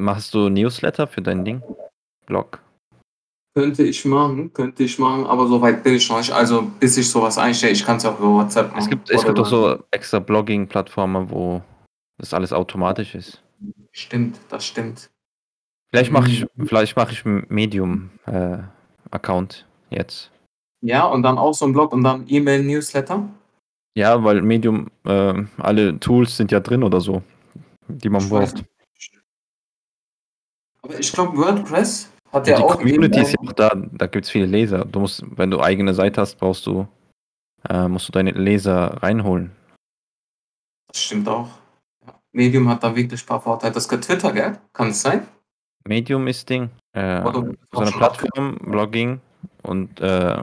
machst du Newsletter für dein Ding? Blog? Könnte ich machen, könnte ich machen, aber so weit bin ich noch nicht. Also bis ich sowas einstelle, ich kann es auch über WhatsApp machen. Es gibt, es gibt auch über- so extra Blogging-Plattformen, wo das alles automatisch ist. Stimmt, das stimmt. Vielleicht mache ich, Mhm. vielleicht mache ich einen Medium-Account jetzt. Ja, und dann auch so ein Blog und dann E-Mail-Newsletter. Ja, weil Medium, äh, alle Tools sind ja drin oder so, die man Ich weiß braucht. nicht. Aber ich glaube, WordPress hat Ja, ja die auch. Community ist ja auch da, da gibt es viele Leser. Du musst, wenn du eigene Seite hast, brauchst du, äh, musst du deine Leser reinholen. Das stimmt auch. Medium hat da wirklich ein paar Vorteile. Das gehört Twitter, gell? Kann es sein? Medium ist Ding. Äh, so eine Plattform, Blogging und äh,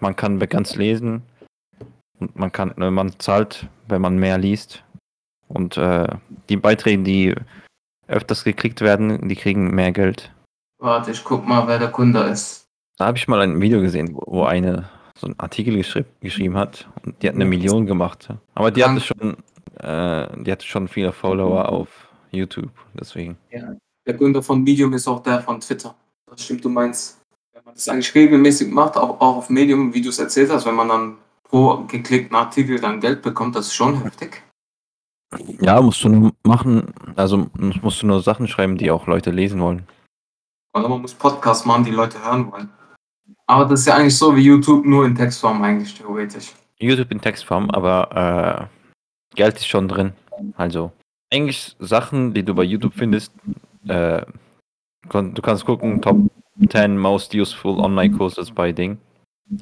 man kann ganz lesen und man kann, äh, man zahlt, wenn man mehr liest und äh, die Beiträge, die öfters geklickt werden, die kriegen mehr Geld. Warte, ich guck mal, wer der Kunde ist. Da habe ich mal ein Video gesehen, wo, eine so einen Artikel geschri geschrieben hat und die hat eine Ja. Million gemacht. Aber die hatte schon, äh, die hatte schon viele Follower auf YouTube, deswegen. Der Gründer von Medium ist auch der von Twitter. Das stimmt, du meinst, wenn man das eigentlich regelmäßig macht, auch, auch auf Medium, wie du es erzählt hast, wenn man dann pro geklickten Artikel dann Geld bekommt, das ist schon heftig. Ja, musst du nur machen, also musst du nur Sachen schreiben, die auch Leute lesen wollen. Oder man muss Podcasts machen, die Leute hören wollen. Aber das ist ja eigentlich so wie YouTube, nur in Textform eigentlich theoretisch. YouTube in Textform, aber äh, Geld ist schon drin. Also eigentlich Sachen, die du bei YouTube findest, äh, du kannst gucken, Top 10 Most Useful Online Courses bei Ding,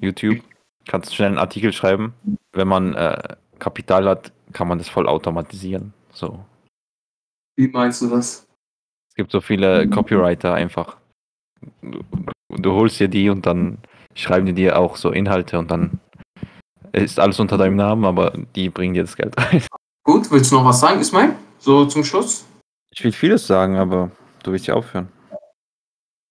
YouTube. Kannst schnell einen Artikel schreiben. Wenn man äh, Kapital hat, kann man das voll automatisieren. So. Wie meinst du das? Es gibt so viele Copywriter einfach. Du, du holst dir die und dann schreiben die dir auch so Inhalte und dann ist alles unter deinem Namen, aber die bringen dir das Geld ein. Gut, willst du noch was sagen, Ismail? So zum Schluss? Ich will vieles sagen, aber du willst ja aufhören.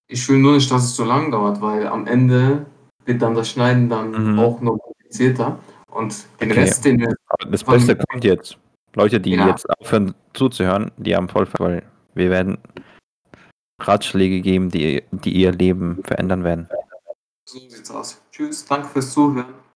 Ich will nur nicht, dass es so lang dauert, weil am Ende wird dann das Schneiden dann Mhm. auch noch komplizierter. Und den Okay. Rest, den Aber das Beste kommt jetzt. Leute, die Ja. jetzt aufhören zuzuhören, die haben voll, weil wir werden Ratschläge geben, die, die ihr Leben verändern werden. So sieht's aus. Tschüss, danke fürs Zuhören.